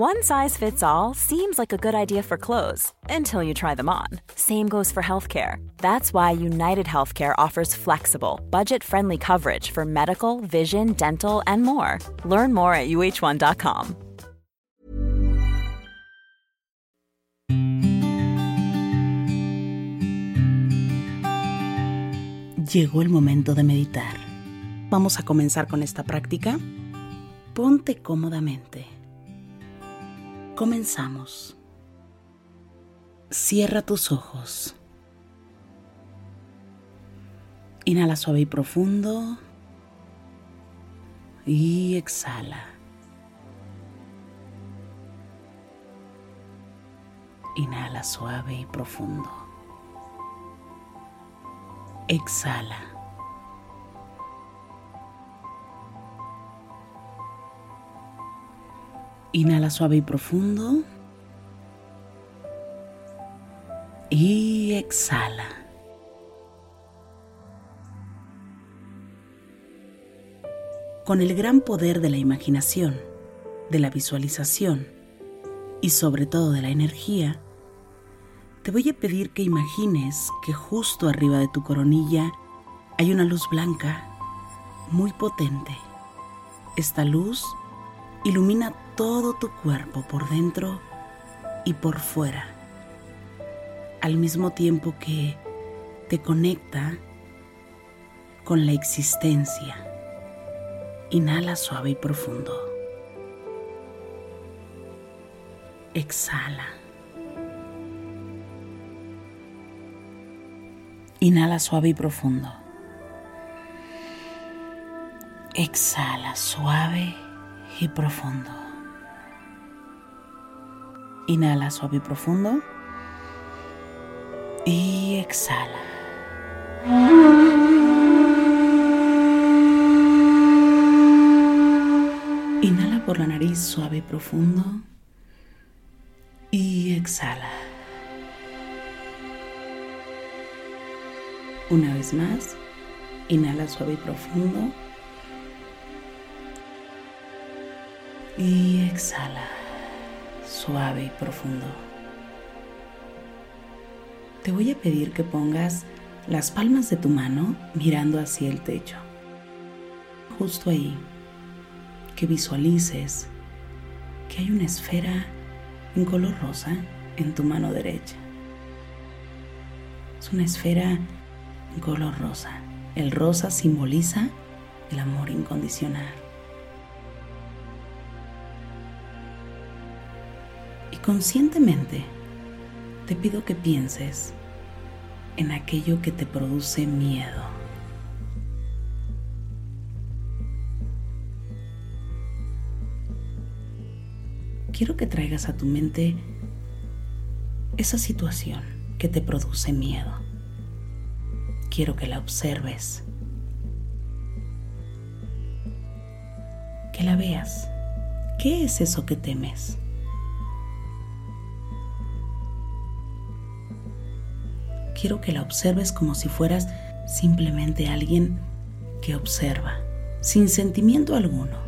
One size fits all seems like a good idea for clothes until you try them on. Same goes for healthcare. That's why United Healthcare offers flexible, budget friendly coverage for medical, vision, dental, and more. Learn more at uh1.com. Llegó el momento de meditar. Vamos a comenzar con esta práctica. Ponte cómodamente Comenzamos. Cierra tus ojos. Inhala suave y profundo. Y exhala. Inhala suave y profundo. Exhala. Inhala suave y profundo. Y exhala. Con el gran poder de la imaginación, de la visualización y sobre todo de la energía, te voy a pedir que imagines que justo arriba de tu coronilla hay una luz blanca muy potente. Esta luz ilumina todo tu cuerpo por dentro y por fuera, al mismo tiempo que te conecta con la existencia. Inhala suave y profundo. Exhala. Inhala suave y profundo. Exhala suave y profundo. Inhala suave y profundo. Y exhala. Inhala por la nariz suave y profundo. Y exhala. Una vez más, inhala suave y profundo. Y exhala suave y profundo. Te voy a pedir que pongas las palmas de tu mano mirando hacia el techo. Justo ahí, que visualices que hay una esfera en color rosa en tu mano derecha. Es una esfera en color rosa. El rosa simboliza el amor incondicional. Conscientemente te pido que pienses en aquello que te produce miedo. Quiero que traigas a tu mente esa situación que te produce miedo. Quiero que la observes, que la veas. ¿Qué es eso que temes? Quiero que la observes como si fueras simplemente alguien que observa, sin sentimiento alguno.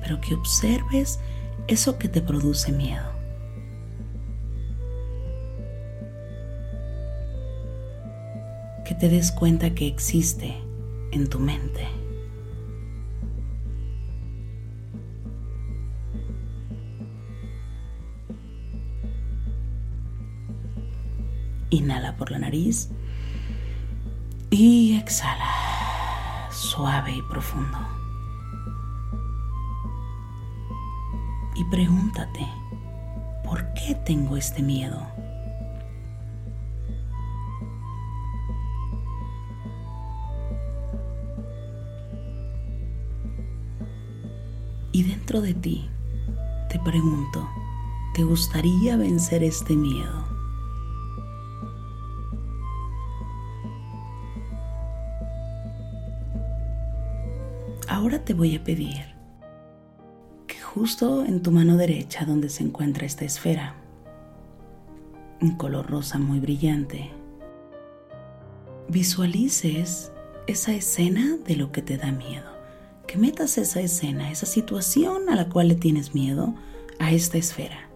Pero que observes eso que te produce miedo. Que te des cuenta que existe en tu mente. Inhala por la nariz y exhala suave y profundo. Y pregúntate, ¿por qué tengo este miedo? Y dentro de ti, te pregunto, ¿te gustaría vencer este miedo? Ahora te voy a pedir que justo en tu mano derecha donde se encuentra esta esfera, un color rosa muy brillante, visualices esa escena de lo que te da miedo, que metas esa escena, esa situación a la cual le tienes miedo, a esta esfera.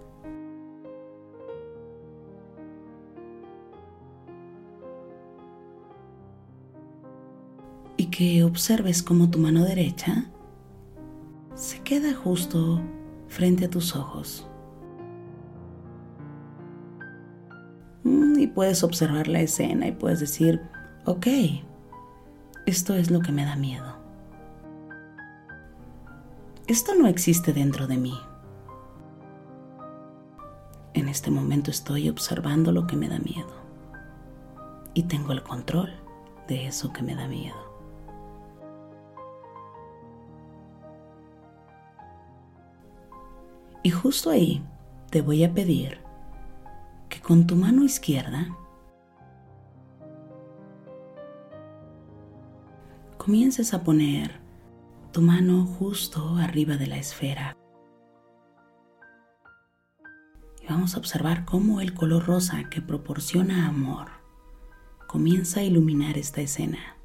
Que observes cómo tu mano derecha se queda justo frente a tus ojos. Mm, y puedes observar la escena y puedes decir, ok, esto es lo que me da miedo. Esto no existe dentro de mí. En este momento estoy observando lo que me da miedo y tengo el control de eso que me da miedo. Y justo ahí te voy a pedir que con tu mano izquierda comiences a poner tu mano justo arriba de la esfera. Y vamos a observar cómo el color rosa que proporciona amor comienza a iluminar esta escena.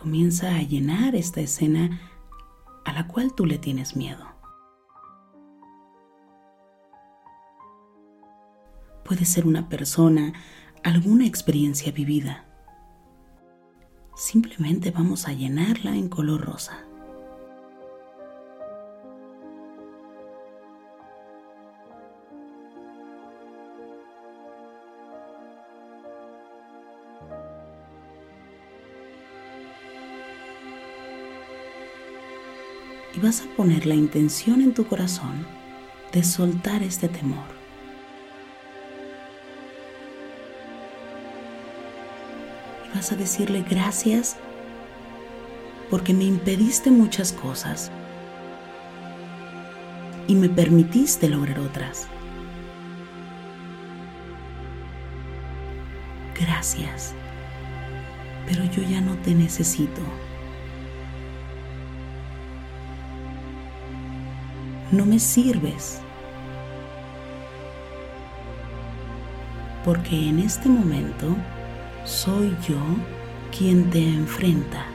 Comienza a llenar esta escena a la cual tú le tienes miedo. Puede ser una persona, alguna experiencia vivida. Simplemente vamos a llenarla en color rosa. y vas a poner la intención en tu corazón de soltar este temor. Vas a decirle gracias porque me impediste muchas cosas y me permitiste lograr otras. Gracias, pero yo ya no te necesito. No me sirves. Porque en este momento soy yo quien te enfrenta.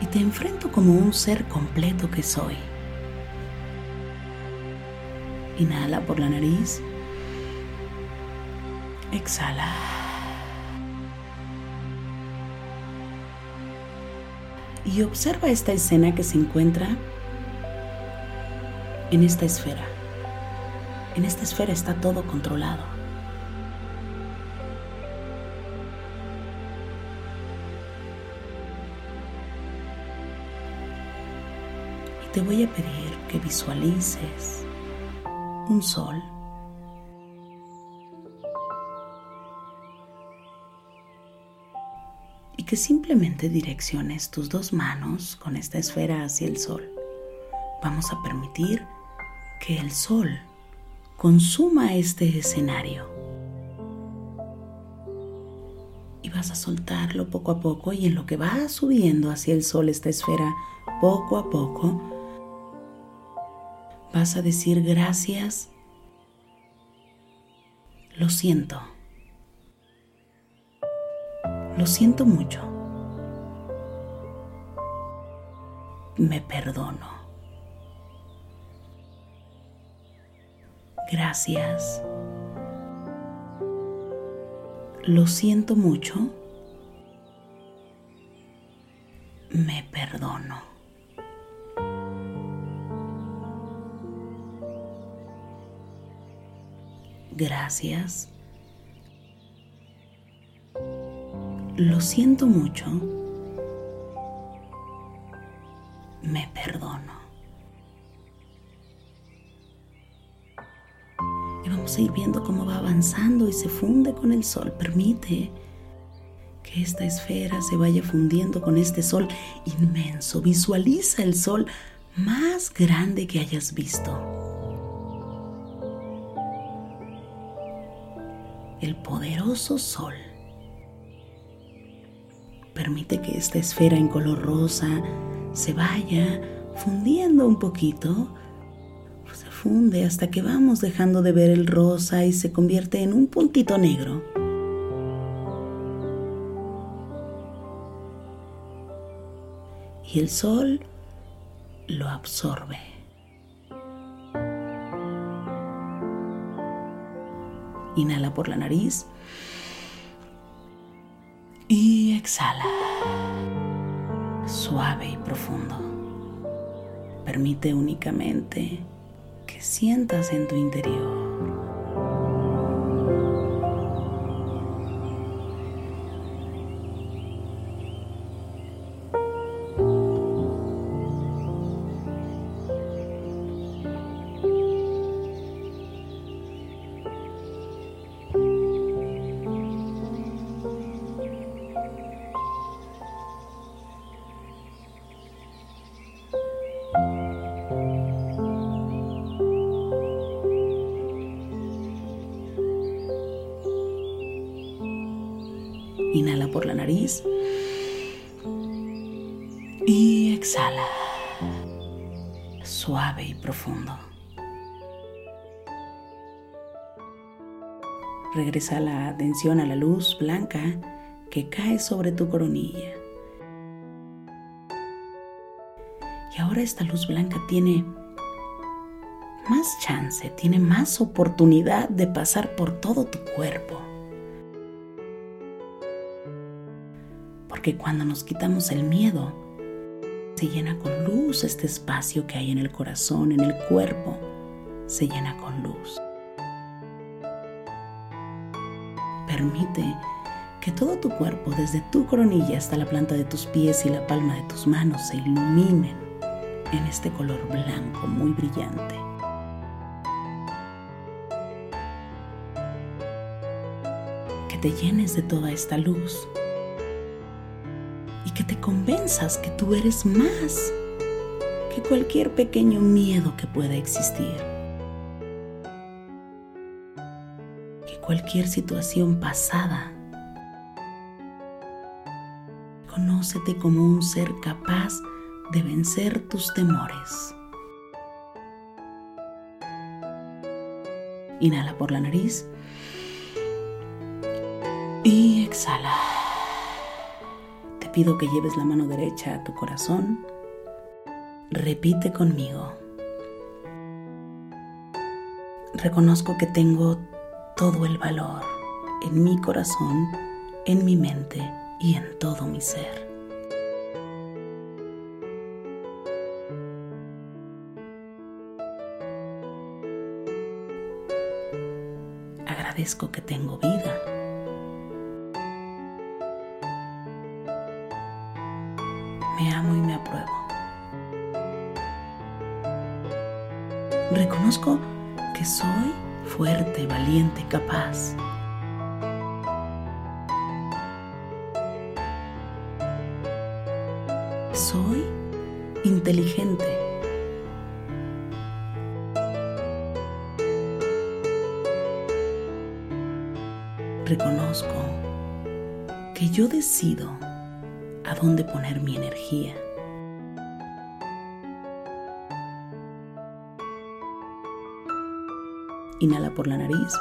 Y te enfrento como un ser completo que soy. Inhala por la nariz. Exhala. Y observa esta escena que se encuentra en esta esfera. En esta esfera está todo controlado. Y te voy a pedir que visualices un sol y que simplemente direcciones tus dos manos con esta esfera hacia el sol. Vamos a permitir que el sol consuma este escenario. Y vas a soltarlo poco a poco y en lo que va subiendo hacia el sol esta esfera, poco a poco, vas a decir gracias, lo siento, lo siento mucho, me perdono. Gracias. Lo siento mucho. Me perdono. Gracias. Lo siento mucho. Ir viendo cómo va avanzando y se funde con el sol. Permite que esta esfera se vaya fundiendo con este sol inmenso. Visualiza el sol más grande que hayas visto. El poderoso sol. Permite que esta esfera en color rosa se vaya fundiendo un poquito hasta que vamos dejando de ver el rosa y se convierte en un puntito negro. Y el sol lo absorbe. Inhala por la nariz y exhala suave y profundo. Permite únicamente sientas en tu interior por la nariz. Y exhala. Suave y profundo. Regresa la atención a la luz blanca que cae sobre tu coronilla. Y ahora esta luz blanca tiene más chance, tiene más oportunidad de pasar por todo tu cuerpo. Porque cuando nos quitamos el miedo, se llena con luz este espacio que hay en el corazón, en el cuerpo, se llena con luz. Permite que todo tu cuerpo, desde tu coronilla hasta la planta de tus pies y la palma de tus manos, se iluminen en este color blanco muy brillante. Que te llenes de toda esta luz y que te convenzas que tú eres más que cualquier pequeño miedo que pueda existir. Que cualquier situación pasada. Conócete como un ser capaz de vencer tus temores. Inhala por la nariz y exhala pido que lleves la mano derecha a tu corazón. Repite conmigo. Reconozco que tengo todo el valor en mi corazón, en mi mente y en todo mi ser. Agradezco que tengo vida Reconozco que soy fuerte, valiente, capaz. Soy inteligente. Reconozco que yo decido a dónde poner mi energía. Inhala por la nariz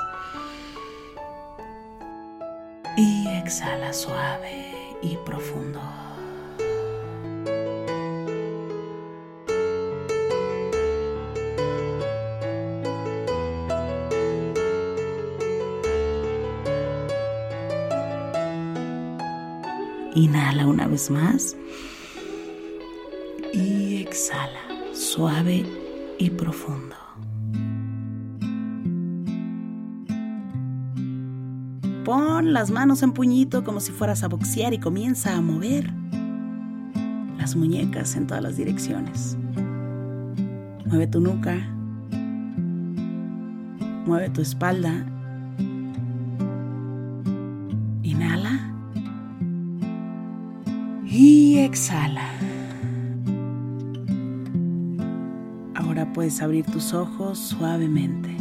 y exhala suave y profundo. Inhala una vez más. Y exhala, suave y profundo. Las manos en puñito como si fueras a boxear y comienza a mover las muñecas en todas las direcciones. Mueve tu nuca. Mueve tu espalda y exhala. Ahora puedes abrir tus ojos suavemente.